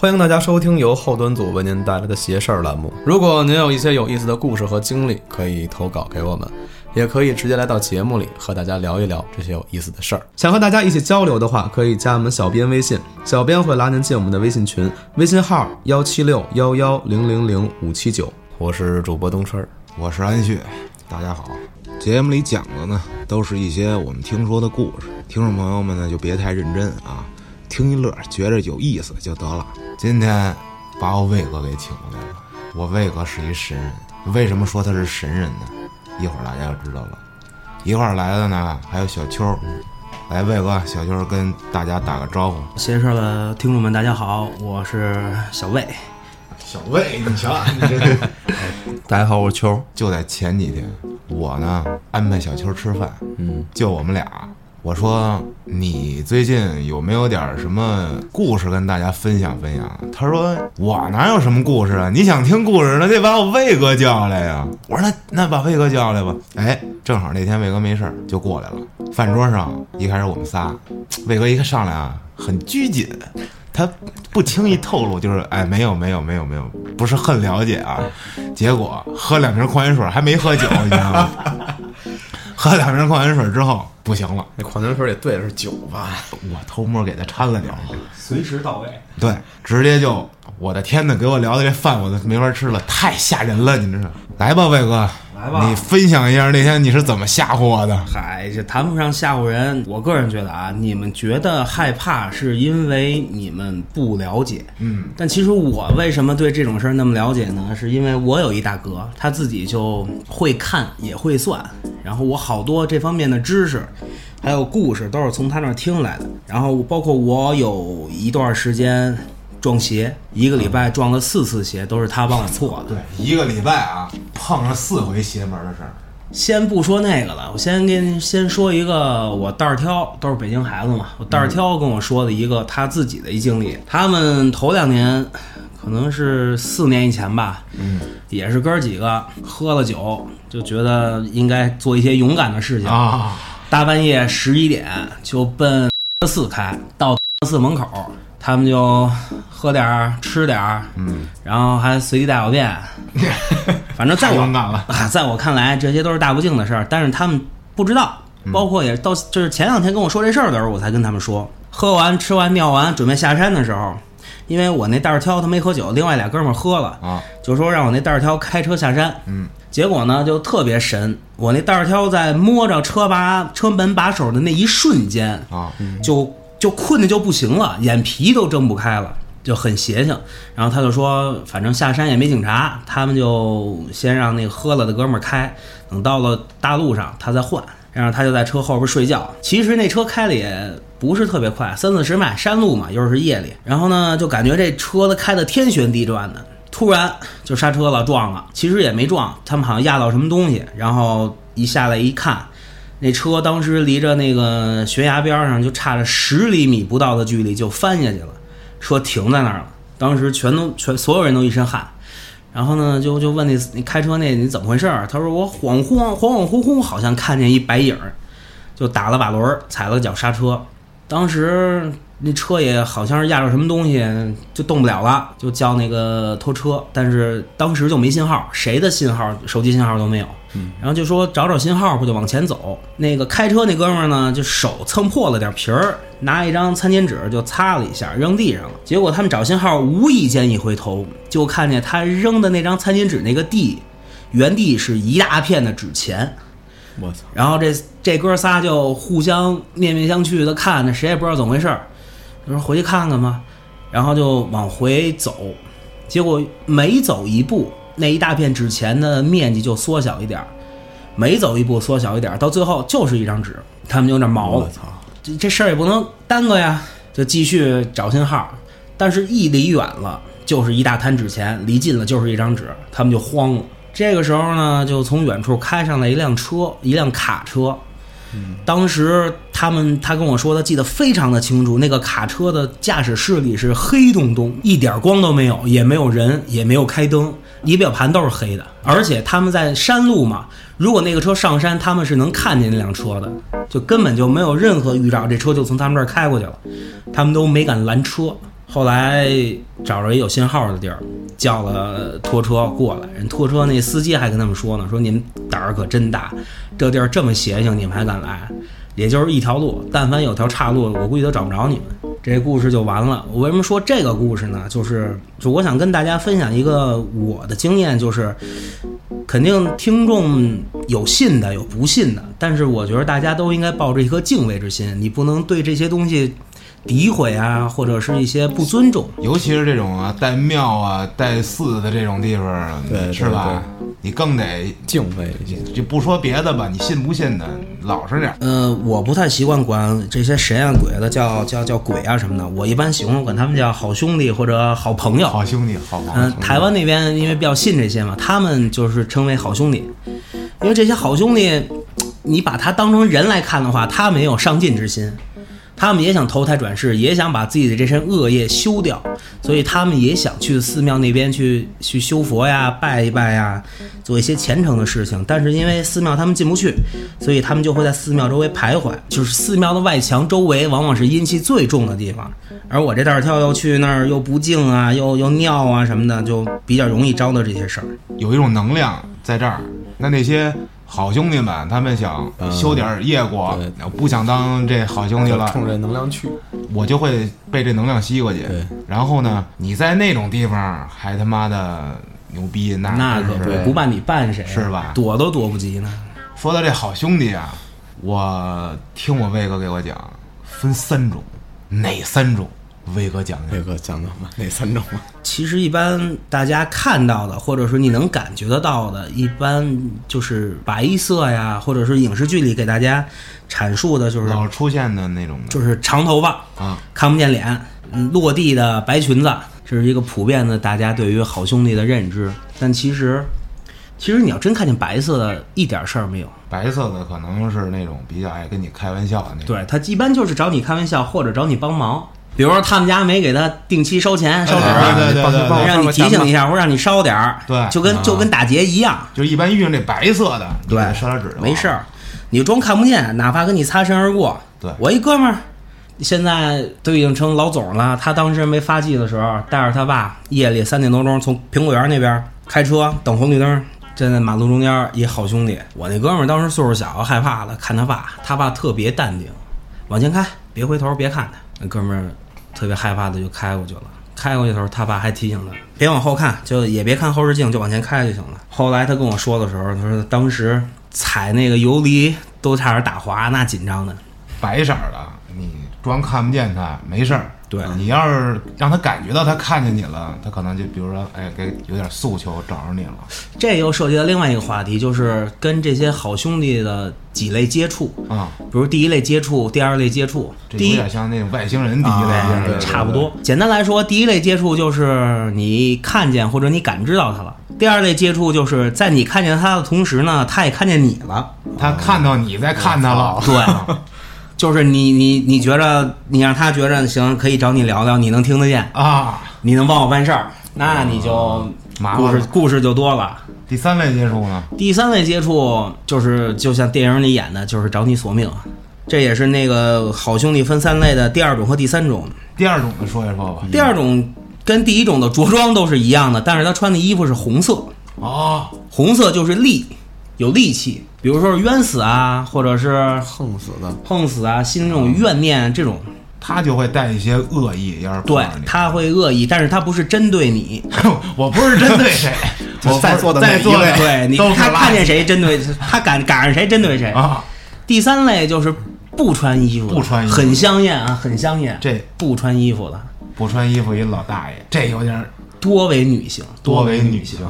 欢迎大家收听由后端组为您带来的“邪事儿”栏目。如果您有一些有意思的故事和经历，可以投稿给我们，也可以直接来到节目里和大家聊一聊这些有意思的事儿。想和大家一起交流的话，可以加我们小编微信，小编会拉您进我们的微信群，微信号幺七六幺幺零零零五七九。我是主播东春儿，我是安旭，大家好。节目里讲的呢，都是一些我们听说的故事，听众朋友们呢就别太认真啊，听一乐，觉着有意思就得了。今天把我魏哥给请过来了，我魏哥是一神人，为什么说他是神人呢？一会儿大家就知道了。一块儿来的呢还有小秋，来魏哥，小秋跟大家打个招呼。闲事儿的听众们，大家好，我是小魏。小魏，你瞧，你这 大家好，我是秋。就在前几天，我呢安排小秋吃饭，嗯，就我们俩。我说你最近有没有点什么故事跟大家分享分享？他说我哪有什么故事啊？你想听故事，那得把我魏哥叫来呀。我说那那把魏哥叫来吧。哎，正好那天魏哥没事儿就过来了。饭桌上一开始我们仨，魏哥一上来啊很拘谨。他不轻易透露，就是哎，没有没有没有没有，不是很了解啊。结果喝两瓶矿泉水还没喝酒，你知道吗？喝两瓶矿泉水之后不行了，那矿泉水里兑的是酒吧？我偷摸给他掺了点儿，随时到位。对，直接就，我的天呐，给我聊的这饭我都没法吃了，太吓人了，你这是？来吧，魏哥。来吧，你分享一下那天你是怎么吓唬我的？嗨，这谈不上吓唬人。我个人觉得啊，你们觉得害怕是因为你们不了解。嗯，但其实我为什么对这种事儿那么了解呢？是因为我有一大哥，他自己就会看也会算，然后我好多这方面的知识，还有故事都是从他那儿听来的。然后包括我有一段时间。撞鞋，一个礼拜撞了四次鞋，都是他帮我破的。对，一个礼拜啊，碰上四回邪门的事儿。先不说那个了，我先跟先说一个，我袋儿挑都是北京孩子嘛，我袋儿挑跟我说的一个他自己的一经历。他们头两年，可能是四年以前吧，嗯，也是哥儿几个喝了酒，就觉得应该做一些勇敢的事情啊。大半夜十一点就奔四开到四门口。他们就喝点儿，吃点儿，嗯，然后还随地大小便，反正在我了，在我看来，这些都是大不敬的事儿。但是他们不知道，包括也到就是前两天跟我说这事儿的时候，我才跟他们说，喝完吃完尿完，准备下山的时候，因为我那袋儿挑他没喝酒，另外俩哥们儿喝了啊，就说让我那袋儿挑开车下山，嗯，结果呢就特别神，我那袋儿挑在摸着车把车门把手的那一瞬间啊，就。就困的就不行了，眼皮都睁不开了，就很邪性。然后他就说，反正下山也没警察，他们就先让那个喝了的哥们儿开，等到了大路上他再换。然后他就在车后边睡觉。其实那车开的也不是特别快，三四十迈，山路嘛，又是夜里。然后呢，就感觉这车子开的天旋地转的，突然就刹车了，撞了。其实也没撞，他们好像压到什么东西。然后一下来一看。那车当时离着那个悬崖边上就差着十厘米不到的距离就翻下去了，车停在那儿了。当时全都全所有人都一身汗，然后呢就就问那那开车那你怎么回事儿？他说我恍惚恍恍惚惚好像看见一白影儿，就打了把轮踩了脚刹车。当时那车也好像是压着什么东西就动不了了，就叫那个拖车，但是当时就没信号，谁的信号手机信号都没有。然后就说找找信号，不就往前走？那个开车那哥们儿呢，就手蹭破了点皮儿，拿一张餐巾纸就擦了一下，扔地上了。结果他们找信号，无意间一回头，就看见他扔的那张餐巾纸那个地，原地是一大片的纸钱。我操！然后这这哥仨就互相面面相觑的看那，谁也不知道怎么回事儿。他说回去看看吧，然后就往回走，结果每走一步。那一大片纸钱的面积就缩小一点儿，每走一步缩小一点儿，到最后就是一张纸。他们就有点毛了，操！这这事儿也不能耽搁呀，就继续找信号。但是，一离远了就是一大摊纸钱，离近了就是一张纸，他们就慌了。这个时候呢，就从远处开上来一辆车，一辆卡车。当时他们他跟我说，他记得非常的清楚，那个卡车的驾驶室里是黑洞洞，一点光都没有，也没有人，也没有开灯，仪表盘都是黑的。而且他们在山路嘛，如果那个车上山，他们是能看见那辆车的，就根本就没有任何预兆，这车就从他们这儿开过去了，他们都没敢拦车。后来找着一有信号的地儿，叫了拖车过来。人拖车那司机还跟他们说呢，说你们胆儿可真大，这地儿这么邪性，你们还敢来？也就是一条路，但凡有条岔路，我估计都找不着你们。这故事就完了。我为什么说这个故事呢？就是就我想跟大家分享一个我的经验，就是肯定听众有信的，有不信的，但是我觉得大家都应该抱着一颗敬畏之心，你不能对这些东西诋毁啊，或者是一些不尊重。尤其是这种啊带庙啊带寺的这种地方，对对是吧？你更得敬畏一些。就不说别的吧，你信不信的，老实点儿。呃，我不太习惯管这些神啊鬼的叫叫叫鬼啊什么的，我一般喜欢管他们叫好兄弟或者好朋友。好兄弟，好朋嗯、友。台湾那边因为比较信这些嘛，他们就是称为好兄弟，因为这些好兄弟，你把他当成人来看的话，他没有上进之心，他们也想投胎转世，也想把自己的这身恶业修掉，所以他们也想去寺庙那边去去修佛呀、拜一拜呀，做一些虔诚的事情。但是因为寺庙他们进不去，所以他们就会在寺庙周围徘徊。就是寺庙的外墙周围往往是阴气最重的地方，而我这胆儿跳又去那儿又不敬啊，又又尿啊什么的，就比较容易招到这些事儿。有一种能量在这儿，那那些好兄弟们，他们想修点儿业果对，不想当这好兄弟了，冲着能量去，我就会被这能量吸过去。然后呢，你在那种地方还他妈的牛逼，那那可真是不办你办谁啊是吧躲都躲不及呢。说到这好兄弟啊，我听我魏哥给我讲，分三种，哪三种？魏哥讲讲。那个讲讲吧，哪三种啊？其实一般大家看到的，或者说你能感觉得到的，一般就是白色呀，或者是影视剧里给大家阐述的，就是老出现的那种的就是长头发，啊，看不见脸，嗯落地的白裙子，这是一个普遍的大家对于好兄弟的认知。但其实，其实你要真看见白色的，一点事儿没有。白色的可能是那种比较爱跟你开玩笑的那种。对他一般就是找你开玩笑，或者找你帮忙。比如说他们家没给他定期烧钱烧纸，对对对对对让你提醒一下，或者让你烧点儿，对就跟就跟打劫一样，就一般遇上这白色的，对烧点纸没事儿，你装看不见，哪怕跟你擦身而过。对我一哥们儿，现在都已经成老总了。他当时没发迹的时候，带着他爸夜里三点多钟从苹果园那边开车等红绿灯，站在马路中间，一好兄弟。我那哥们儿当时岁数小，害怕了，看他爸，他爸特别淡定，往前开，别回头，别看他。那哥们儿特别害怕的就开过去了。开过去的时候，他爸还提醒他别往后看，就也别看后视镜，就往前开就行了。后来他跟我说的时候，他说当时踩那个油离都差点打滑，那紧张的。白色儿的，你装看不见他没事儿。对你要是让他感觉到他看见你了，他可能就比如说，哎，给有点诉求找着你了。这又涉及到另外一个话题，就是跟这些好兄弟的几类接触，啊，比如第一类接触，第二类接触。这有第一点像那种外星人第一类差不多。简单来说，第一类接触就是你看见或者你感知到他了；第二类接触就是在你看见他的同时呢，他也看见你了。他看到你在看他了，对，就是你你你觉着你让他觉着行，可以找你聊聊，你能听得见，啊，你能帮我办事儿，那你就故。事故事就多了。第三类接触呢？第三类接触就是就像电影里演的，就是找你索命，这也是那个好兄弟分三类的第二种和第三种。第二种的说一说吧。第二种跟第一种的着装都是一样的，但是他穿的衣服是红色，哦，红色就是戾，有戾气，比如说是冤死啊，或者是横死的，横死啊，心里这种怨念这种，他就会带一些恶意，要是对，他会恶意，但是他不是针对你，我不是针对谁，我在座的在座的对你他看见谁针对他赶赶上谁针对谁。啊，第三类就是不穿衣服，不穿衣服。很香艳啊，很香艳。这不穿衣服的不穿衣服一老大爷，这有点儿多为女性，多为为女性。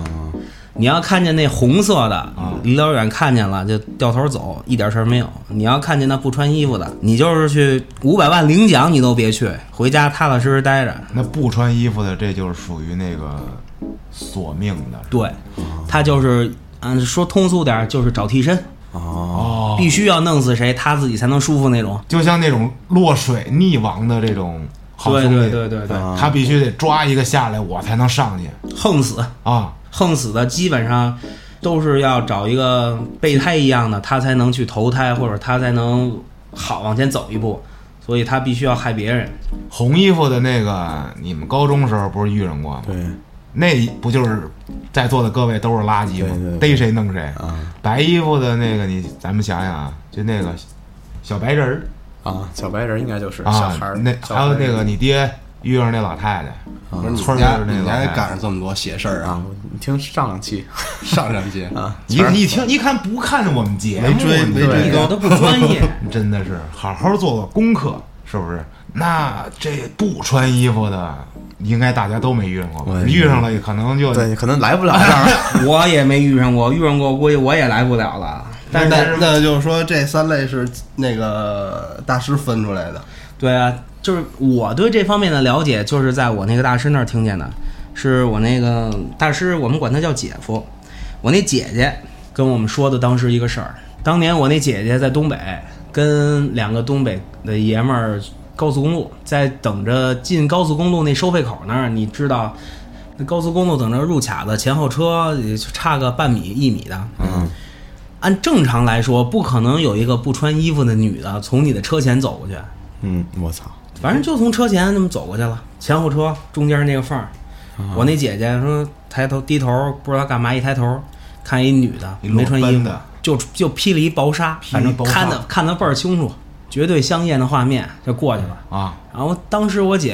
你要看见那红色的，啊离老远看见了就掉头走，一点事儿没有。你要看见那不穿衣服的，你就是去五百万领奖你都别去，回家踏踏实实待着。那不穿衣服的，这就是属于那个索命的。对，他就是嗯，说通俗点儿就是找替身，哦，哦，必须要弄死谁，他自己才能舒服那种。就像那种落水溺亡的这种好对兄弟，对对对对，他必须得抓一个下来，我才能上去横死。啊。横死的基本上都是要找一个备胎一样的，他才能去投胎，或者他才能好往前走一步。所以他必须要害别人。红衣服的那个，你们高中时候不是遇上过吗？对那不就是在座的各位都是垃圾吗？对对对逮谁弄谁。啊白衣服的那个，你咱们想想啊，就那个小白人儿啊，小白人应该就是小啊孩儿，，那还有那个你爹遇上那老太太，不是你村儿家那你家也老太太赶上这么多邪事儿啊啊？，你听上两期上两期啊，一一听一看不看我们节目，没追你没追一点都不专业。真的是好好做做功课，是不是？那这不穿衣服的，应该大家都没遇上过吧？遇上了可能就对，可能来不了这儿。我也没遇上过，遇上过估计我也来不了了。但那是那就是说这三类是那个大师分出来的。对啊，就是我对这方面的了解，就是在我那个大师那儿听见的，是我那个大师，我们管他叫姐夫，我那姐姐跟我们说的当时一个事儿。当年我那姐姐在东北跟两个东北的爷们儿高速公路，在等着进高速公路那收费口那儿，你知道。那高速公路等着入卡的前后车也就差个半米一米的，嗯，按正常来说，不可能有一个不穿衣服的女的从你的车前走过去，嗯，我操，反正就从车前那么走过去了，前后车中间那个缝儿。我那姐姐说抬头低头不知道干嘛，一抬头看一女的没穿衣服就就披了一薄纱，反正看的看的倍儿清楚，绝对香艳的画面就过去了。啊，然后当时我姐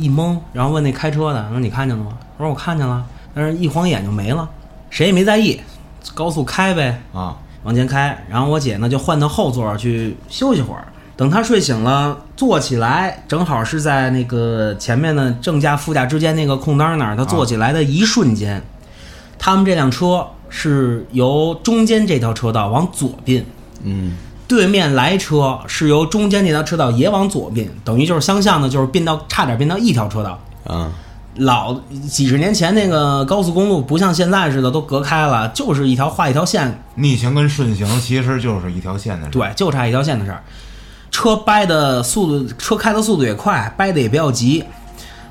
一懵，然后问那开车的说你看见了吗？我说我看见了，但是一晃眼就没了，谁也没在意，高速开呗。啊，往前开，然后我姐呢就换到后座去休息会儿。等他睡醒了，坐起来，正好是在那个前面的正驾副驾之间那个空档那儿。他坐起来的一瞬间，他们这辆车是由中间这条车道往左并，嗯，对面来车是由中间那条车道也往左并，等于就是相向的，就是并到差点并到一条车道。啊，老几十年前那个高速公路不像现在似的都隔开了，就是一条画一条线逆行跟顺行其实就是一条线的事。对，就差一条线的事儿。车掰的速度，车开的速度也快，掰的也比较急。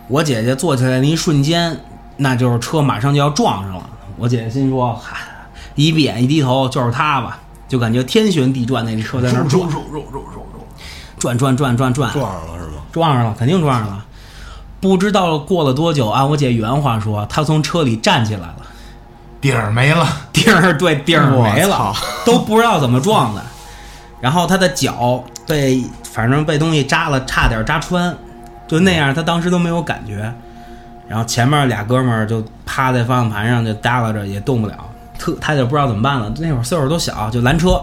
我姐姐坐起来那一瞬间，那就是车马上就要撞上了。我姐姐心说：“嗨，一闭眼一低头就是他吧？”就感觉天旋地转，那车在那儿转，转转转转转，撞上了是吗？撞上了，肯定撞上了。不知道过了多久，按我姐原话说，她从车里站起来了，底儿没了，地儿对地儿没了都不知道怎么撞的。然后他的脚被反正被东西扎了，差点扎穿，就那样，他当时都没有感觉。然后前面俩哥们儿就趴在方向盘上就耷拉着，也动不了，特他就不知道怎么办了。那会儿岁数都小，就拦车，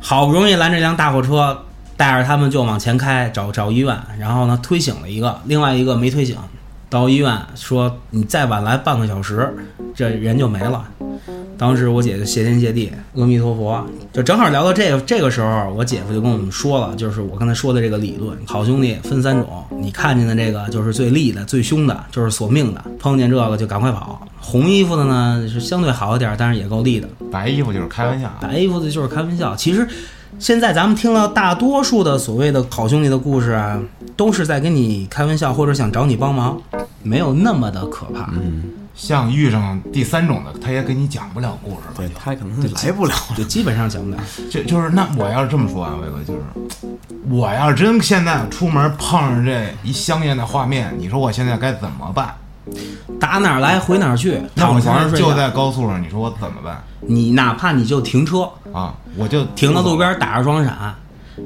好不容易拦这辆大货车，带着他们就往前开找找医院。然后呢，推醒了一个，另外一个没推醒。到医院说你再晚来半个小时，这人就没了。当时我姐就谢天谢地，阿弥陀佛，就正好聊到这个这个时候，我姐夫就跟我们说了，就是我刚才说的这个理论，好兄弟分三种，你看见的这个就是最利的、最凶的，就是索命的，碰见这个就赶快跑。红衣服的呢是相对好一点，但是也够利的。白衣服就是开玩笑啊。白衣服的就是开玩笑。其实现在咱们听了大多数的所谓的好兄弟的故事啊，都是在跟你开玩笑，或者想找你帮忙，没有那么的可怕。嗯像遇上第三种的，他也给你讲不了故事了。对他可能是来不了就基本上讲不了。就就是那我要是这么说啊，伟哥，就是我要是真现在出门碰上这一香艳的画面，你说我现在该怎么办？打哪儿来回哪儿去，躺床上睡觉。就在高速上，你说我怎么办你哪怕你就停车，啊？我就停到路边打着双闪，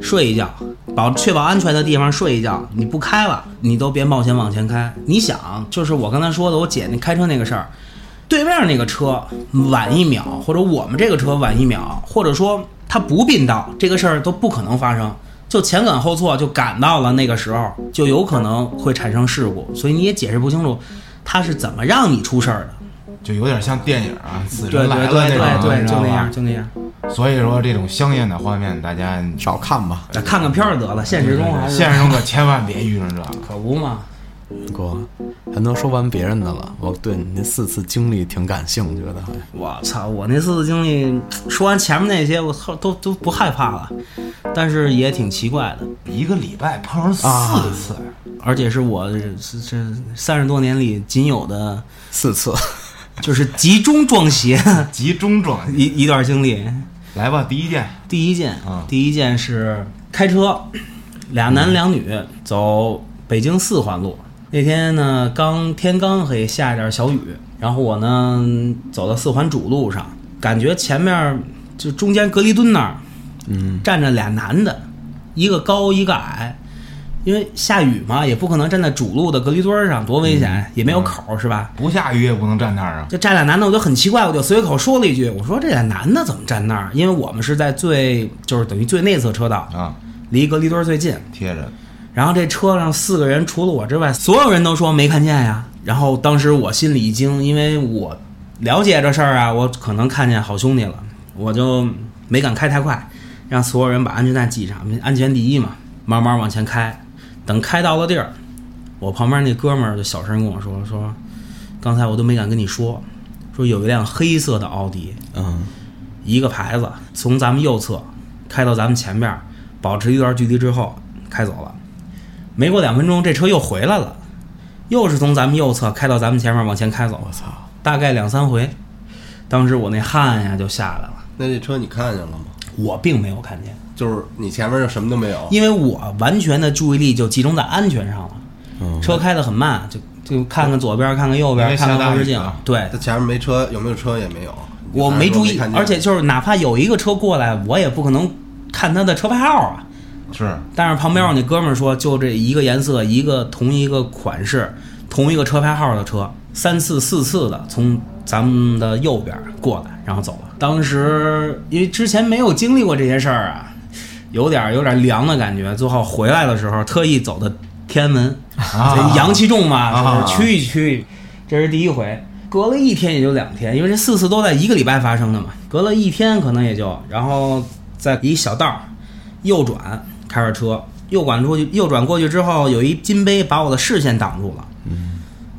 睡一觉，保确保安全的地方睡一觉。你不开了，你都别冒险往前开。你想，就是我刚才说的，我姐那开车那个事儿，对面那个车晚一秒，或者我们这个车晚一秒，或者说他不并道，这个事儿都不可能发生。就前赶后错，就赶到了那个时候，就有可能会产生事故。所以你也解释不清楚，他是怎么让你出事儿的。就有点像电影啊，死对对神来了对那种，对对，你知道吧就那样，就那样。所以说，这种香艳的画面，大家少看吧，咱看看片儿得了，现实中还是现实中可千万别遇上这个。可不嘛。哥，还能说完别人的了。我对你那四次经历挺感兴趣的，我操！我那四次经历，说完前面那些，我后都都不害怕了，但是也挺奇怪的，一个礼拜碰上四啊次，而且是我这这三十多年里仅有的，四次，就是集中撞邪 集中撞一一段经历。来吧，第一件第一件啊，第一件是开车，俩男两女走北京四环路。那天呢，刚天刚黑，下点小雨，然后我呢走到四环主路上，感觉前面就中间隔离墩那儿，嗯，站着俩男的，一个高一个矮。因为下雨嘛，也不可能站在主路的隔离墩儿上，多危险，也没有口儿，是吧？不下雨也不能站那儿啊。就站俩男的，我就很奇怪，我就随口说了一句：“我说这俩男的怎么站那儿？因为我们是在最就是等于最内侧车道啊，离隔离墩儿最近。贴着。然后这车上四个人，除了我之外，所有人都说没看见呀。然后当时我心里一惊，因为我了解这事儿啊，我可能看见好兄弟了，我就没敢开太快，让所有人把安全带系上，安全第一嘛，慢慢往前开。等开到了地儿，我旁边那哥们儿就小声跟我说：“说刚才我都没敢跟你说，说有一辆黑色的奥迪，嗯，一个牌子，从咱们右侧开到咱们前面，保持一段距离之后开走了。没过两分钟，这车又回来了，又是从咱们右侧开到咱们前面往前开走。我操，大概两三回，当时我那汗呀就下来了。那这车你看见了吗？我并没有看见。”就是你前面就什么都没有，因为我完全的注意力就集中在安全上了。嗯车开得很慢，就就看看左边，看看右边，看看后视镜。对，它前面没车，有没有车也没有，我没注意，而且就是哪怕有一个车过来，我也不可能看他的车牌号啊。是但是旁边我那哥们儿说，就这一个颜色，一个同一个款式，同一个车牌号的车，三次四次的从咱们的右边过来，然后走了。当时因为之前没有经历过这些事儿啊。有点有点凉的感觉，最后回来的时候特意走的天安门，啊阳气重嘛，驱一驱。这是第一回，隔了一天也就两天，因为这四次都在一个礼拜发生的嘛，隔了一天可能也就，然后在一小道儿右转，开着车右转出去，右转过去之后，有一金杯把我的视线挡住了。嗯，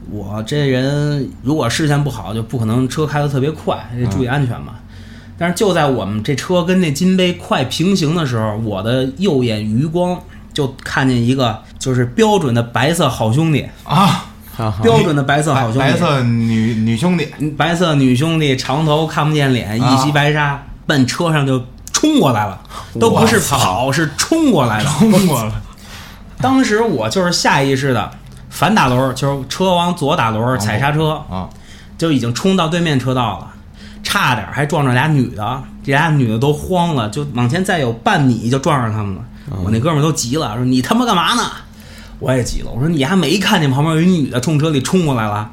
我这人如果视线不好，就不可能车开得特别快，得注意安全嘛。但是就在我们这车跟那金杯快平行的时候，我的右眼余光就看见一个就是标准的白色好兄弟，啊，标准的白色好兄弟，白色女女兄弟，白色女兄弟，长头看不见脸，一袭白纱，奔车上就冲过来了，都不是跑，是冲过来的。冲过来，当时我就是下意识的反打轮，就是车往左打轮，踩刹车，啊，就已经冲到对面车道了，差点还撞着俩女的，这俩女的都慌了，就往前再有半米就撞上他们了。我那哥们儿都急了，说你他妈干嘛呢？我也急了，我说你还没看见旁边有一女的冲车里冲过来了？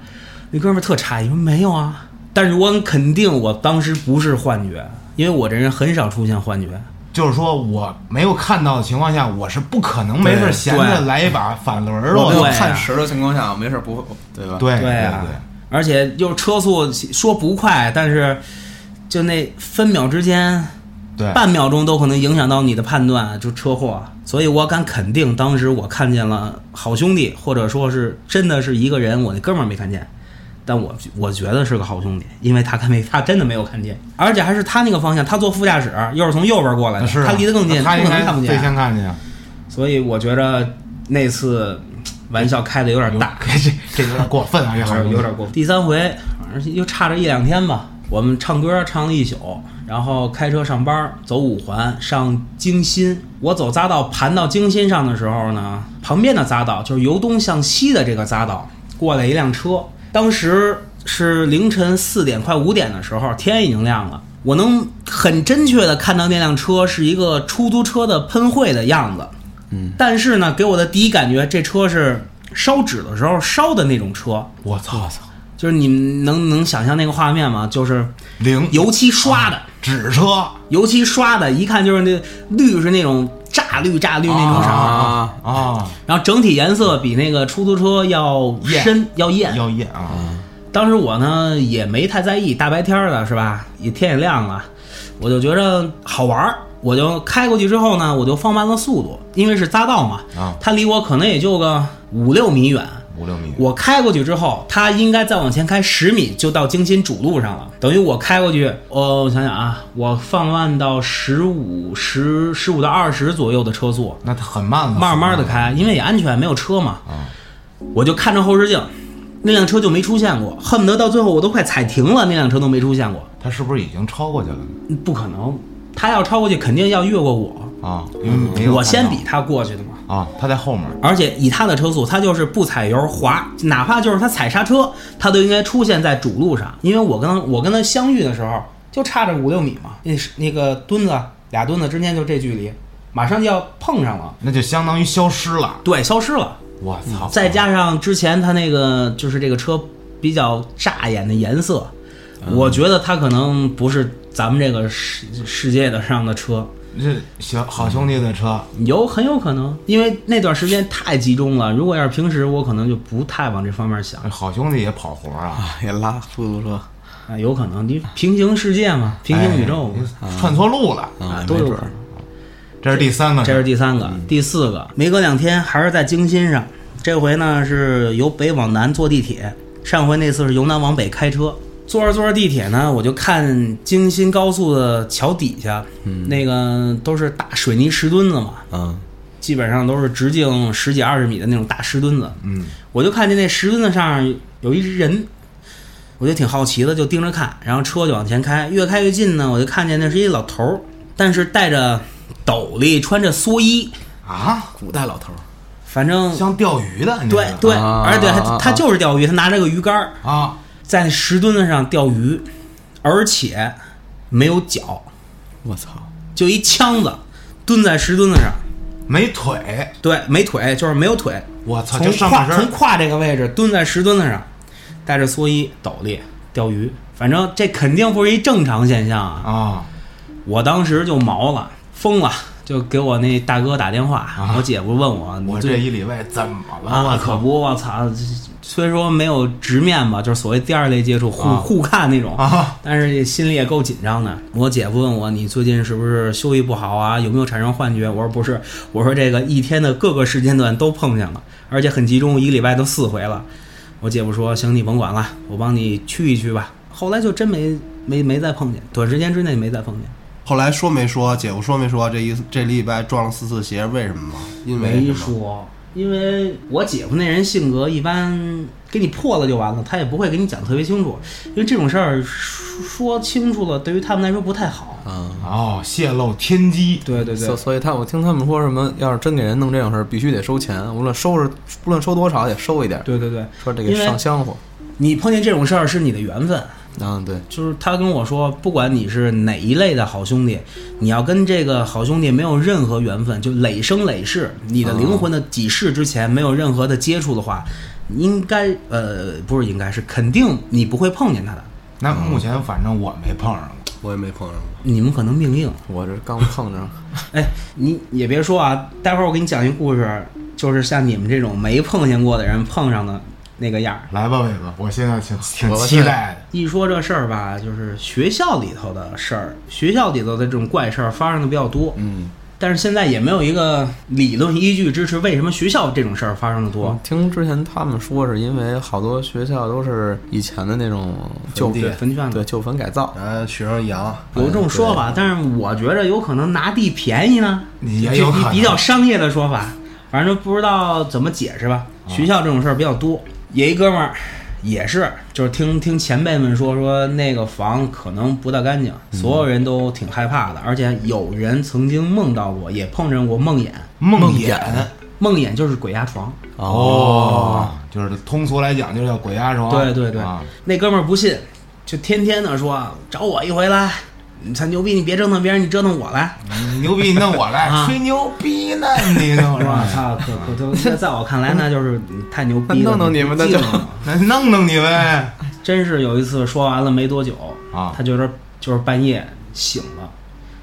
那哥们儿特诧异说没有啊，但是我很肯定我当时不是幻觉，因为我这人很少出现幻觉。就是说我没有看到的情况下，我是不可能没事闲着来一把反轮儿我看实的情况下，没事不会，对吧？对对啊对，而且又车速说不快，但是就那分秒之间，对，半秒钟都可能影响到你的判断，就车祸。所以我敢肯定，当时我看见了好兄弟，或者说是真的是一个人，我那哥们儿没看见，但我我觉得是个好兄弟，因为他看没他真的没有看见，而且还是他那个方向，他坐副驾驶，又是从右边过来的，他离得更近，他应该可能看不见最先见。看见啊。所以我觉得那次玩笑开的有点大，这这有点过分啊，这好有点有点过分。第三回，反正又差着一两天吧。我们唱歌唱了一宿，然后开车上班，走五环上京新。我走匝道盘到京新上的时候呢，旁边的匝道就是由东向西的这个匝道过来一辆车。当时是凌晨四点快五点的时候，天已经亮了。我能很真确的看到那辆车是一个出租车的喷绘的样子。嗯，但是呢，给我的第一感觉，这车是烧纸的时候烧的那种车。我操，操就是你们能能想象那个画面吗？就是零。油漆刷的，纸车。油漆刷的，一看就是那绿是那种炸绿炸绿那种色。儿，啊，啊，然后整体颜色比那个出租车要艳深要艳。要艳啊，当时我呢也没太在意，大白天儿的是吧？也天也亮了，我就觉着好玩儿，我就开过去之后呢，我就放慢了速度，因为是匝道嘛，啊它离我可能也就个五六米远。五六米，我开过去之后，它应该再往前开十米就到京新主路上了。等于我开过去，哦，我想想啊，我放慢到十五、十、十五到二十左右的车速，那它很慢了，慢慢的开，因为也安全，没有车嘛。啊我就看着后视镜，那辆车就没出现过，恨不得到最后我都快踩停了，那辆车都没出现过。它是不是已经超过去了呢？不可能，他要超过去，肯定要越过我。啊，因为没有看到我先比他过去的嘛。啊，他在后面。而且以他的车速，他就是不踩油滑，哪怕就是他踩刹车，他都应该出现在主路上。因为我跟他我跟他相遇的时候，就差着五六米嘛，那是那个墩子俩墩子之间就这距离，马上就要碰上了，那就相当于消失了。对，消失了。我操！再加上之前他那个就是这个车比较扎眼的颜色，我觉得他可能不是咱们这个世世界的上的车，这小好兄弟的车，有很有可能，因为那段时间太集中了。如果要是平时，我可能就不太往这方面想。好兄弟也跑活啊，也拉出租车。啊，有可能你平行世界嘛，平行宇宙嘛，哎串错路了。啊，都有可能。这是第三个，这是第三个，第四个，没隔两天还是在京新上，这回呢是由北往南坐地铁，上回那次是由南往北开车。坐着坐着地铁呢，我就看京新高速的桥底下，那个都是大水泥石墩子嘛，嗯，基本上都是直径十几二十米的那种大石墩子。嗯，我就看见那石墩子上有一人，我就挺好奇的，就盯着看，然后车就往前开，越开越近呢，我就看见那是一老头儿，但是戴着斗笠，穿着蓑衣，啊，古代老头儿，反正像钓鱼的，对对，啊。而且对他他就是钓鱼，他拿着个鱼竿儿。啊，在那石墩子上钓鱼，而且没有脚，我操，就一枪子蹲在石墩子上，没腿，对，没腿，就是没有腿，我操，从就上胯从，胯这个位置蹲在石墩子上，带着蓑衣斗笠钓鱼，反正这肯定不是一正常现象啊！啊，我当时就毛了，疯了，就给我那大哥打电话，啊我姐夫问我，我这一礼拜怎么了？啊，可不，我操！虽说没有直面吧，就是所谓第二类接触，互、啊互看那种，啊，但是心里也够紧张的。我姐夫问我，你最近是不是休息不好啊？有没有产生幻觉？我说不是，我说这个一天的各个时间段都碰见了，而且很集中，一个礼拜都四回了。我姐夫说，行，你甭管了，我帮你去一去吧。后来就真没没没再碰见，短时间之内没再碰见。后来说没说？姐夫说没说？这一这礼拜撞了四次邪，为什么吗？因为没？说，因为我姐夫那人性格一般，给你破了就完了，他也不会给你讲特别清楚，因为这种事儿说说清楚了，对于他们来说不太好。嗯，哦，泄露天机，对对对，所所以他我听他们说什么，要是真给人弄这种事儿，必须得收钱，无论收是不论收多少也收一点儿。对对对，说这个上香火，你碰见这种事儿是你的缘分。嗯，对，就是他跟我说，不管你是哪一类的好兄弟，你要跟这个好兄弟没有任何缘分，就累生累世，你的灵魂的几世之前没有任何的接触的话，应该呃不是应该是肯定你不会碰见他的，那目前反正我没碰上过。我也没碰上过。你们可能命硬。我这刚碰上，哎，你也别说啊，待会儿我给你讲一故事，就是像你们这种没碰见过的人碰上的那个样儿。来吧，伟哥，我现在挺挺期待的。一说这事儿吧，就是学校里头的事儿，学校里头的这种怪事儿发生的比较多。嗯，但是现在也没有一个理论依据支持为什么学校这种事儿发生的多。听之前他们说是因为好多学校都是以前的那种旧坟地对坟圈子对旧坟改造，然后学生养，有这种说法，但是我觉着有可能拿地便宜呢，也有比比较商业的说法，反正不知道怎么解释吧。学校这种事儿比较多，有一哥们儿也是，就是听听前辈们说说那个房可能不大干净，所有人都挺害怕的，而且有人曾经梦到过，也碰见过梦魇。梦魇？梦魇？梦魇就是鬼压床，哦，就是通俗来讲，就叫鬼压床。对对对。啊。那哥们儿不信，就天天的说找我一回来，你才牛逼，你别折腾别人，你折腾我来，你牛逼，你弄我来啊吹牛逼呢，你弄是我吧？操，可可都在在我看来那就是太牛逼了，弄弄你们的就 弄弄你呗。真是有一次说完了没多久啊他就是就是半夜醒了，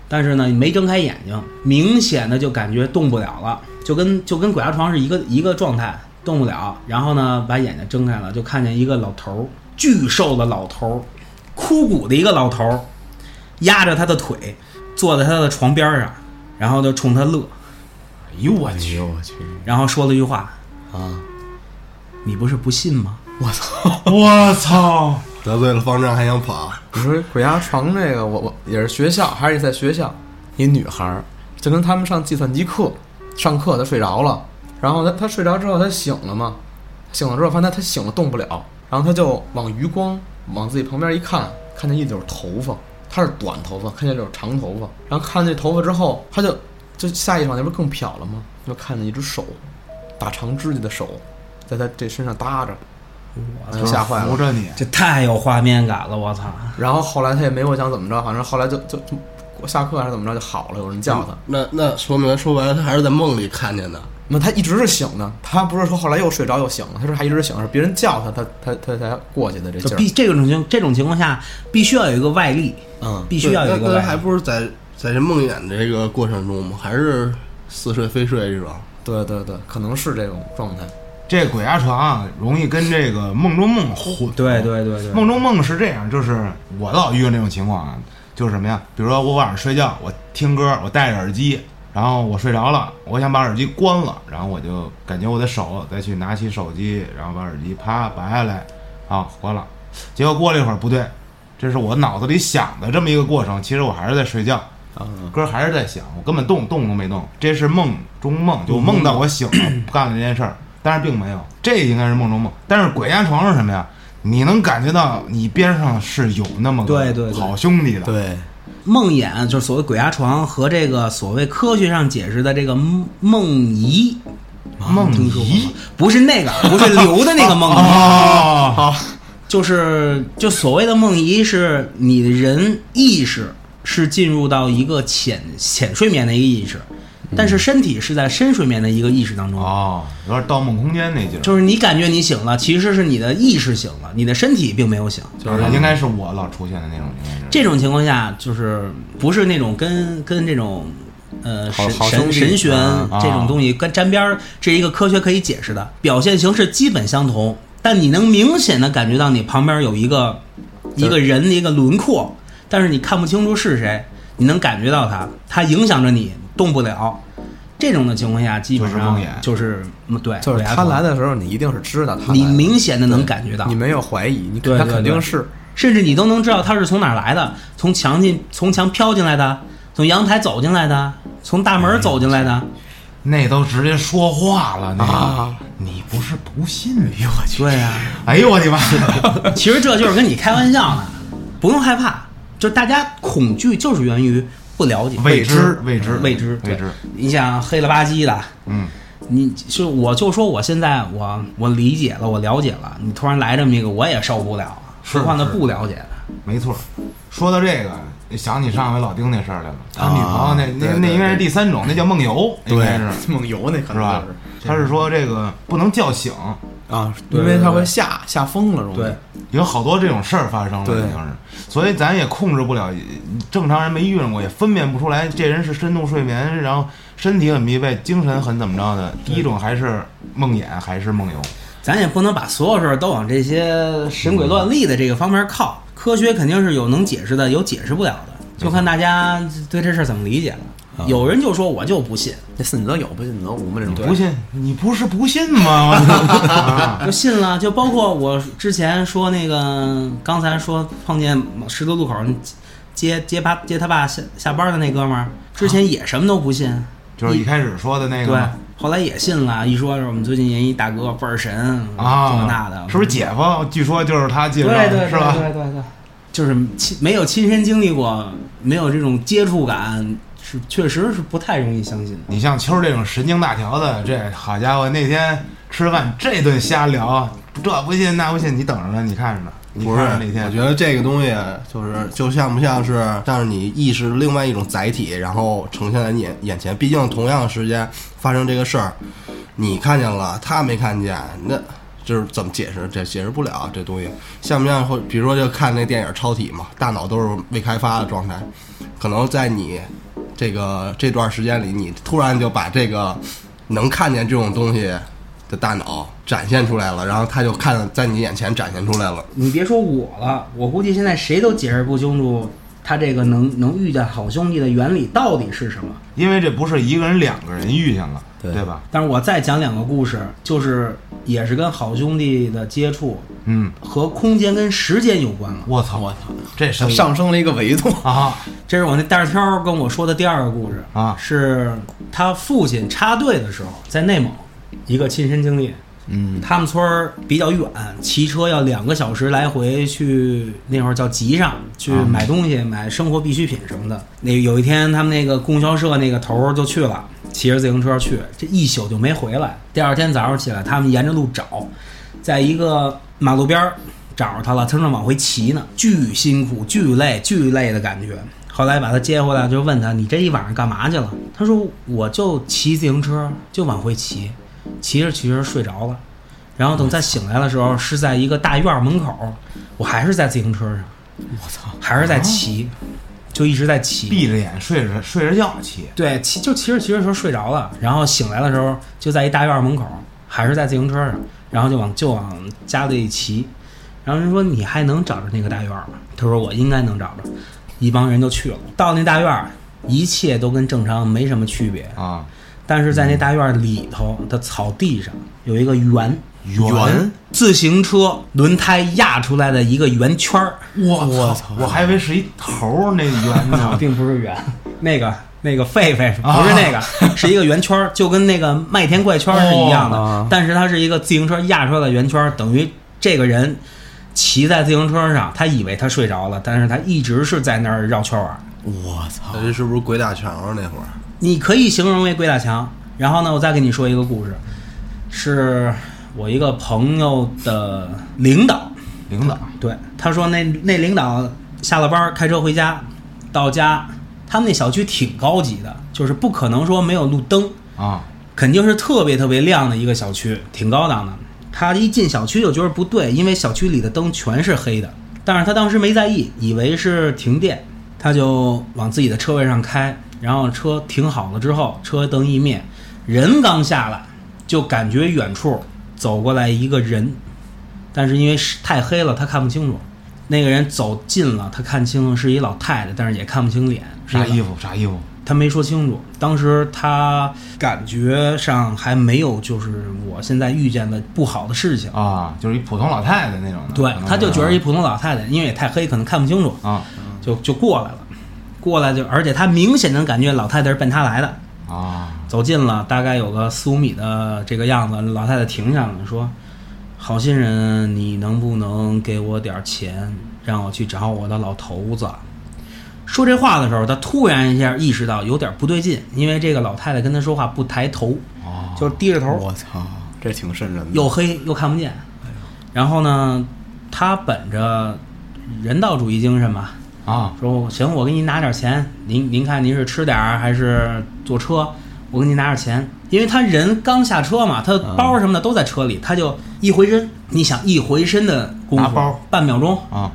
但是呢没睁开眼睛，明显的就感觉动不了了，就跟就跟鬼压床是一个一个状态，动不了。然后呢把眼睛睁开了，就看见一个老头儿，巨瘦的老头儿，枯骨的一个老头儿，压着他的腿，坐在他的床边上，然后就冲他乐，哎呦我哎去！呦我去然后说了一句话啊！：“你不是不信吗？”我操！我操！得罪了方丈还想跑，你说鬼压床这个，我我也是学校，还是在学校，一女孩儿，就跟他们上计算机课，上课她睡着了，然后她她睡着之后她醒了嘛，醒了之后发现她醒了动不了，然后她就往余光往自己旁边一看，看见一绺头发，她是短头发，看见绺长头发，然后看见这头发之后，她就就下一场那不是更瞟了吗？就看见一只手，大长指甲的手，在他这身上搭着，然后吓坏了。扶着你，这太有画面感了，我操！然后后来他也没我想怎么着，反正后来就就就我下课还是怎么着就好了，有人叫他。那那说明说白了，他还是在梦里看见的。那他一直是醒的，他不是说后来又睡着又醒了，他说还一直醒，是别人叫他，他他他才过去的这劲儿。必这种情这种情况下，必须要有一个外力，嗯，必须要有一个外力那还。不是在在这梦魇的这个过程中吗？还是似睡非睡这种？对对对，可能是这种状态。这鬼压床啊，容易跟这个梦中梦混。对对对对，梦中梦是这样，就是我老遇到这种情况啊，就是什么呀？比如说我晚上睡觉，我听歌，我戴着耳机，然后我睡着了，我想把耳机关了，然后我就感觉我的手再去拿起手机，然后把耳机啪拔下来，啊，关了。结果过了一会儿，不对，这是我脑子里想的这么一个过程，其实我还是在睡觉，啊，歌还是在响，我根本动动都没动，这是梦中梦，就梦到我醒了干了这件事儿，但是并没有，这应该是梦中梦。但是鬼压床是什么呀？你能感觉到你边上是有那么个好兄弟的，对，梦魇就是所谓鬼压床和这个所谓科学上解释的这个梦梦遗，梦听说过遗？吗？不是那个，不是流的那个梦遗，好，就是就所谓的梦遗是你的人意识是进入到一个浅浅睡眠的一个意识，但是身体是在深睡眠的一个意识当中。哦，有点《盗梦空间》那劲儿，就是你感觉你醒了，其实是你的意识醒了，你的身体并没有醒。就是应该是我老出现的那种，应该是这种情况下，就是不是那种跟跟这种呃神神神玄啊这种东西跟沾边儿，这是一个科学可以解释的，表现形式基本相同，但你能明显的感觉到你旁边有一个一个人的一个轮廓，但是你看不清楚是谁，你能感觉到他，他影响着你动不了。这种的情况下，基本上就是就是嗯对，就是他来的时候，你一定是知道他你明显的能感觉到你，没有怀疑，你他对对对肯定是甚至你都能知道他是从哪儿来的，从墙进从墙飘进来的，从阳台走进来的，从大门走进来的。那都直接说话了，那啊你不是不信？哎呦我去！对呀、哎呦我的妈！其实这就是跟你开玩笑呢，不用害怕，就大家恐惧就是源于不了解、未知未知未知、未知。你想黑了吧唧的，嗯，你就我就说我现在我我理解了，我了解了，你突然来这么一个，我也受不了啊，是何况他是不了解的。没错。说到这个，想起上回老丁那事儿来了。他女朋友啊那那那应该是第三种，那叫梦游，应该是 梦游那可能是吧就是？他是说这个不能叫醒，啊，因为他会吓吓疯了，容易。对，有好多这种事儿发生了，对已经是，所以咱也控制不了，正常人没遇上过，也分辨不出来这人是深度睡眠，然后身体很疲惫，精神很怎么着的。第一种还是梦魇，还是梦游，咱也不能把所有事儿都往这些神鬼乱立的这个方面靠。科学肯定是有能解释的，有解释不了的，就看大家对这事儿怎么理解了。有人就说我就不信，这信则有，不信则无嘛，这种不信你不是不信吗？啊 就信了。就包括我之前说那个，刚才说碰见十字路口接接爸接他爸下下班的那哥们儿，之前也什么都不信，就是一开始说的那个对，后来也信了。一说是我们最近有一大哥倍儿神啊，这那的，是不是姐夫？据说就是他介绍对对的，是吧？对对对对，就是亲没有亲身经历过，没有这种接触感，是确实是不太容易相信的。你像秋儿这种神经大条的，这好家伙，那天吃饭这顿瞎聊，这不信那不信，你等着呢，你看着呢，你不是，看着那天我觉得这个东西就是就像不像是像是你意识另外一种载体，然后呈现在你眼眼前。毕竟同样的时间发生这个事儿，你看见了，他没看见，那就是怎么解释？这解释不了这东西。像不像或比如说就看那电影《超体》嘛，大脑都是未开发的状态，可能在你这个这段时间里，你突然就把这个能看见这种东西的大脑展现出来了，然后他就看在你眼前展现出来了。你别说我了，我估计现在谁都解释不清楚他这个能能遇见好兄弟的原理到底是什么。因为这不是一个人两个人遇见了，对对吧？但是我再讲两个故事，就是也是跟好兄弟的接触嗯，和空间跟时间有关了。我操，我操，这是上升了一个维度。啊？这是我那袋儿挑跟我说的第二个故事啊是他父亲插队的时候在内蒙一个亲身经历。嗯，他们村儿比较远，骑车要两个小时来回去，那会儿叫集上去买东西、买生活必需品什么的。那有一天，他们那个供销社那个头儿就去了，骑着自行车去，这一宿就没回来。第二天早上起来，他们沿着路找，在一个马路边儿找着他了，他正往回骑呢，巨辛苦、巨累、巨累的感觉。后来把他接回来，就问他：“你这一晚上干嘛去了？”他说：“我就骑自行车，就往回骑。”骑着骑着睡着了，然后等再醒来的时候，是在一个大院儿门口，我还是在自行车上，我操，还是在骑，就一直在骑。闭着眼睡着睡着觉骑，对，骑就骑着骑着时候睡着了，然后醒来的时候就在一大院儿门口，还是在自行车上，然后就往就往家里骑。然后人说你还能找着那个大院儿吗？他说我应该能找着。一帮人就去了，到那大院儿，一切都跟正常没什么区别。啊，但是在那大院里头的草地上有一个圆圆，自行车轮胎压出来的一个圆圈儿，我操！我还以为是一头儿那圆呢。并不是圆，那个那个狒狒不是那个，是一个圆圈儿，就跟那个麦田怪圈儿是一样的，哦但是它是一个自行车压出来的圆圈儿，等于这个人骑在自行车上，他以为他睡着了，但是他一直是在那儿绕圈儿玩儿。我操，这是不是鬼打墙啊？那会儿你可以形容为鬼打墙。然后呢，我再给你说一个故事，是我一个朋友的领导，领导。对他说那那领导下了班儿开车回家，到家他们那小区挺高级的，就是不可能说没有路灯，啊，肯定是特别特别亮的一个小区，挺高档的。他一进小区就觉得不对，因为小区里的灯全是黑的，但是他当时没在意，以为是停电，他就往自己的车位上开，然后车停好了之后，车灯一灭，人刚下来，就感觉远处走过来一个人，但是因为太黑了，他看不清楚。那个人走近了，他看清了是一老太太，但是也看不清脸，啥衣服啥衣服他没说清楚。当时他感觉上还没有就是我现在遇见的不好的事情，啊？就是一普通老太太那种的。对他就觉得一普通老太太，因为也太黑，可能看不清楚，啊就就过来了。过来就，而且他明显能感觉老太太是奔他来的。啊走近了，大概有个四五米的这个样子，老太太停下了，说：“好心人，你能不能给我点钱，让我去找我的老头子？”说这话的时候，他突然一下意识到有点不对劲，因为这个老太太跟他说话不抬头，哦就是低着头，我操，这挺瘆人的。又黑又看不见。然后呢，他本着人道主义精神嘛，啊说行，我给您拿点钱，您您看您是吃点儿还是坐车？我给您拿点钱，因为他人刚下车嘛，他包什么的都在车里，他就一回身，你想一回身的功夫，拿包半秒钟，啊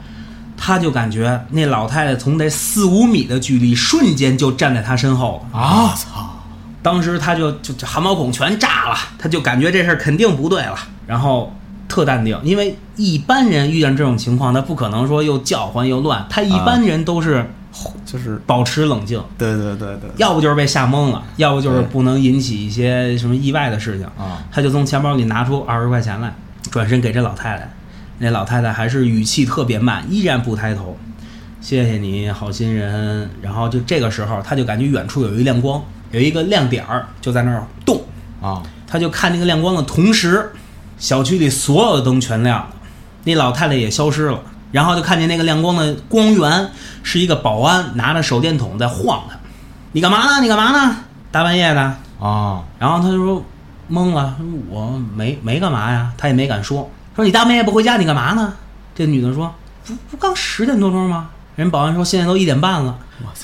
他就感觉那老太太从这四五米的距离瞬间就站在他身后啊！操！当时他就就就汗毛孔全炸了，他就感觉这事儿肯定不对了，然后特淡定，因为一般人遇见这种情况，他不可能说又叫唤又乱，他一般人都是就是，保持冷静，对对对对，要不就是被吓懵了，要不就是不能引起一些什么意外的事情。啊他就从钱包里拿出二十块钱来，转身给这老太太。那老太太还是语气特别慢，依然不抬头。谢谢你，好心人。然后就这个时候，他就感觉远处有一亮光，有一个亮点儿就在那儿动。啊他就看那个亮光的同时，小区里所有的灯全亮了，那老太太也消失了。然后就看见那个亮光的光源是一个保安拿着手电筒在晃他。你干嘛呢？你干嘛呢？大半夜的。啊然后他就说懵了，说我没没干嘛呀，他也没敢说。说你大半夜不回家，你干嘛呢？这女的说不不刚十点多钟吗？人保安说现在都一点半了。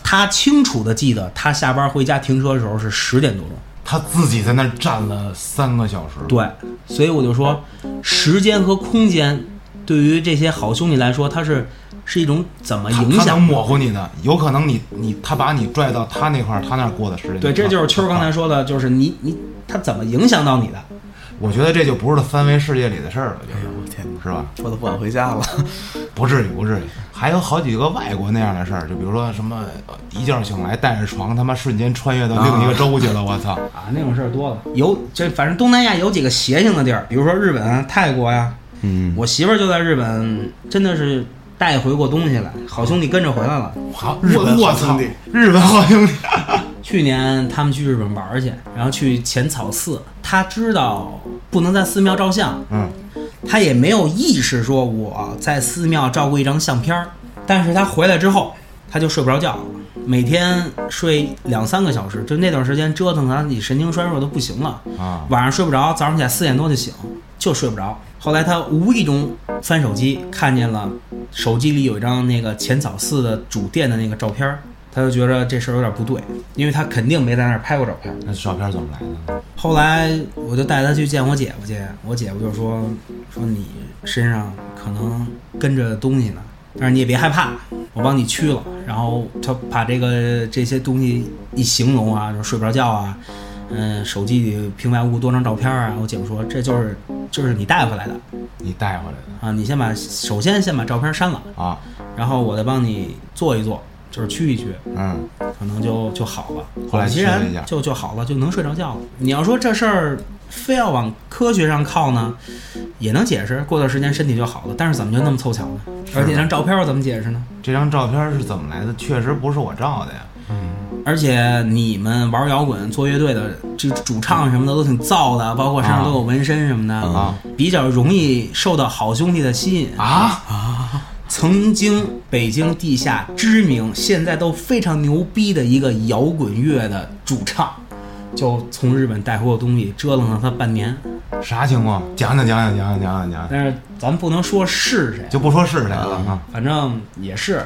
他清楚的记得他下班回家停车的时候是十点多钟。他自己在那儿站了三个小时。对，所以我就说，时间和空间对于这些好兄弟来说，它是是一种怎么影响？他能模糊你的，有可能你你他把你拽到他那块儿，他那儿过的时间。对，这就是秋儿刚才说的，就是你你他怎么影响到你的？我觉得这就不是三维世界里的事儿了，就哎是呦我天哪，是吧？说的不敢回家了。不至于，不至于。还有好几个外国那样的事儿，就比如说什么呃一觉醒来带着床，他妈瞬间穿越到另一个州去了，我操！啊，那种事儿多了。有这反正东南亚有几个邪性的地儿，比如说日本啊、泰国呀、嗯，我媳妇儿就在日本，真的是带回过东西来，好兄弟跟着回来了。好，日本我我操好兄弟，日本好兄弟，去年他们去日本玩儿去，然后去浅草寺，他知道不能在寺庙照相，嗯，他也没有意识说我在寺庙照过一张相片儿，但是他回来之后他就睡不着觉了，每天睡两三个小时，就那段时间折腾他，你神经衰弱都不行了，啊，晚上睡不着，早上起来四点多就醒，就睡不着。后来他无意中翻手机，看见了手机里有一张那个浅草寺的主殿的那个照片儿，他就觉着这事儿有点不对，因为他肯定没在那儿拍过照片儿。那照片怎么来的？后来我就带他去见我姐夫去，我姐夫就说说你身上可能跟着东西呢，但是你也别害怕，我帮你驱了。然后他把这个这些东西一形容啊，就睡不着觉啊，嗯，手机里平白无故多张照片啊，我姐夫说这就是就是你带回来的你带回来的啊，你先把首先先把照片删了，啊？然后我再帮你做一做，就是驱一驱，嗯，可能就就好了。后来其然就就好了，就能睡着觉了。你要说这事儿非要往科学上靠呢，也能解释，过段时间身体就好了。但是怎么就那么凑巧呢？而且这张照片儿怎么解释呢？这张照片是怎么来的？确实不是我照的呀。嗯而且你们玩摇滚、做乐队的，这主唱什么的都挺燥的，包括身上都有纹身什么的，啊比较容易受到好兄弟的吸引。啊啊！曾经北京地下知名，现在都非常牛逼的一个摇滚乐的主唱，就从日本带回的东西，折腾了他半年。啥情况？讲讲讲讲讲讲讲讲，但是咱不能说是谁，就不说是谁了啊。反正也是。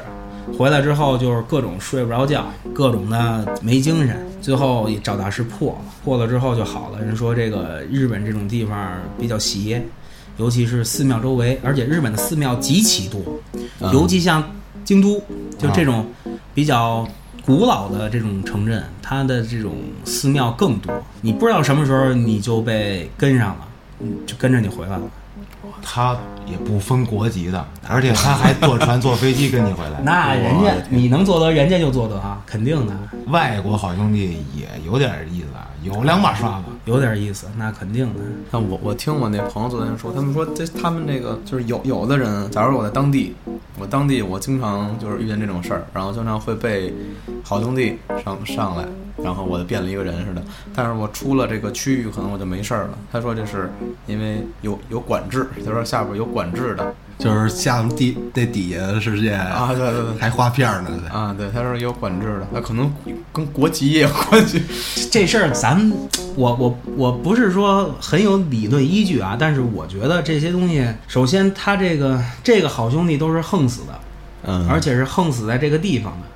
回来之后就是各种睡不着觉，各种的没精神，最后也找大师破了，破了之后就好了。人说这个日本这种地方比较邪，尤其是寺庙周围，而且日本的寺庙极其多，嗯尤其像京都，就这种比较古老的这种城镇，它的这种寺庙更多。你不知道什么时候你就被跟上了，嗯，就跟着你回来了。他也不分国籍的，而且他还坐船坐飞机跟你回来。那人家你能做得，人家就做得啊，肯定的，外国好兄弟也有点意思啊，有两把刷子。有点意思，那肯定的。那我我听我那朋友昨天说，他们说这他们那个就是有有的人，假如我在当地，我当地我经常就是遇见这种事儿，然后经常会被好兄弟上上来，然后我就变了一个人似的。但是我出了这个区域，可能我就没事儿了。他说这是因为有有管制，他说下边有管制的就是下面地那底下的世界啊，对对对。还画片呢，啊，对，他说有管制的，那可能跟国籍也有关系。这事儿咱们，我我我不是说很有理论依据啊，但是我觉得这些东西，首先他这个这个好兄弟都是横死的，嗯而且是横死在这个地方的，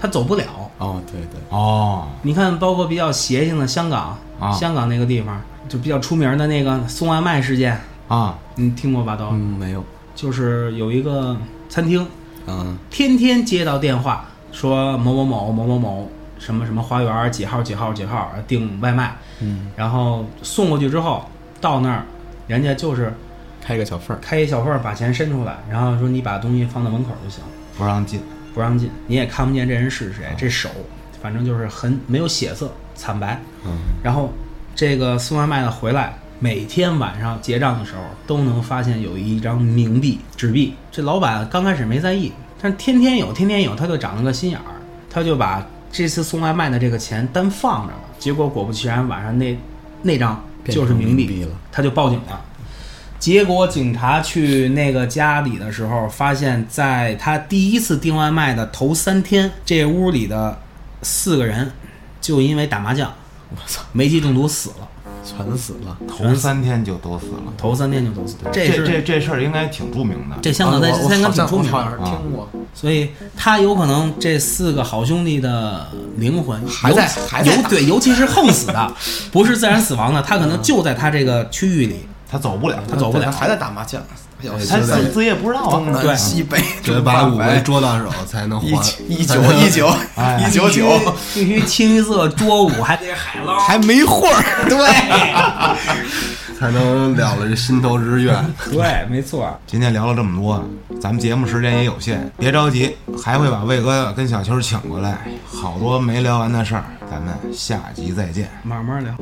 他走不了。哦，对对，哦，你看，包括比较邪性的香港，啊香港那个地方就比较出名的那个送外卖事件，啊，你听过吧？都、嗯，没有，就是有一个餐厅，嗯。天天接到电话说某某某某某某什么什么花园几号几号几号订外卖，嗯，然后送过去之后到那儿，人家就是开个小缝儿，开一小缝儿把钱伸出来，然后说你把东西放到门口就行，不让进。不让进，你也看不见这人是谁，这手反正就是很没有血色，惨白。嗯。然后这个送外卖的回来，每天晚上结账的时候都能发现有一张冥币纸币。这老板刚开始没在意，但是天天有，天天有，他就长了个心眼儿，他就把这次送外卖的这个钱单放着了。结果果不其然，晚上那那张就是冥币冥币了，他就报警了。结果警察去那个家里的时候，发现在他第一次订外卖的头三天，这屋里的四个人就因为打麻将，我操，煤气中毒死了，全死了。头三天就都死了。头三天就都死了。这这这这事儿应该挺著名的。这香港在香港挺出名的，好像是听过，所以他有可能这四个好兄弟的灵魂还在还在对，尤其是横死的，不是自然死亡的，他可能就在他这个区域里，他走不了，他走不了还在打麻将。他自自己也不知道啊。对南西北，得把五位捉到手才能一还。一九 一九哎一九九，必须清一色捉五，还得海捞，还没货儿。对才能了了这心头之愿。对，没错。今天聊了这么多，咱们节目时间也有限，别着急，还会把魏哥跟小秋请过来，好多没聊完的事儿，咱们下集再见。慢慢聊。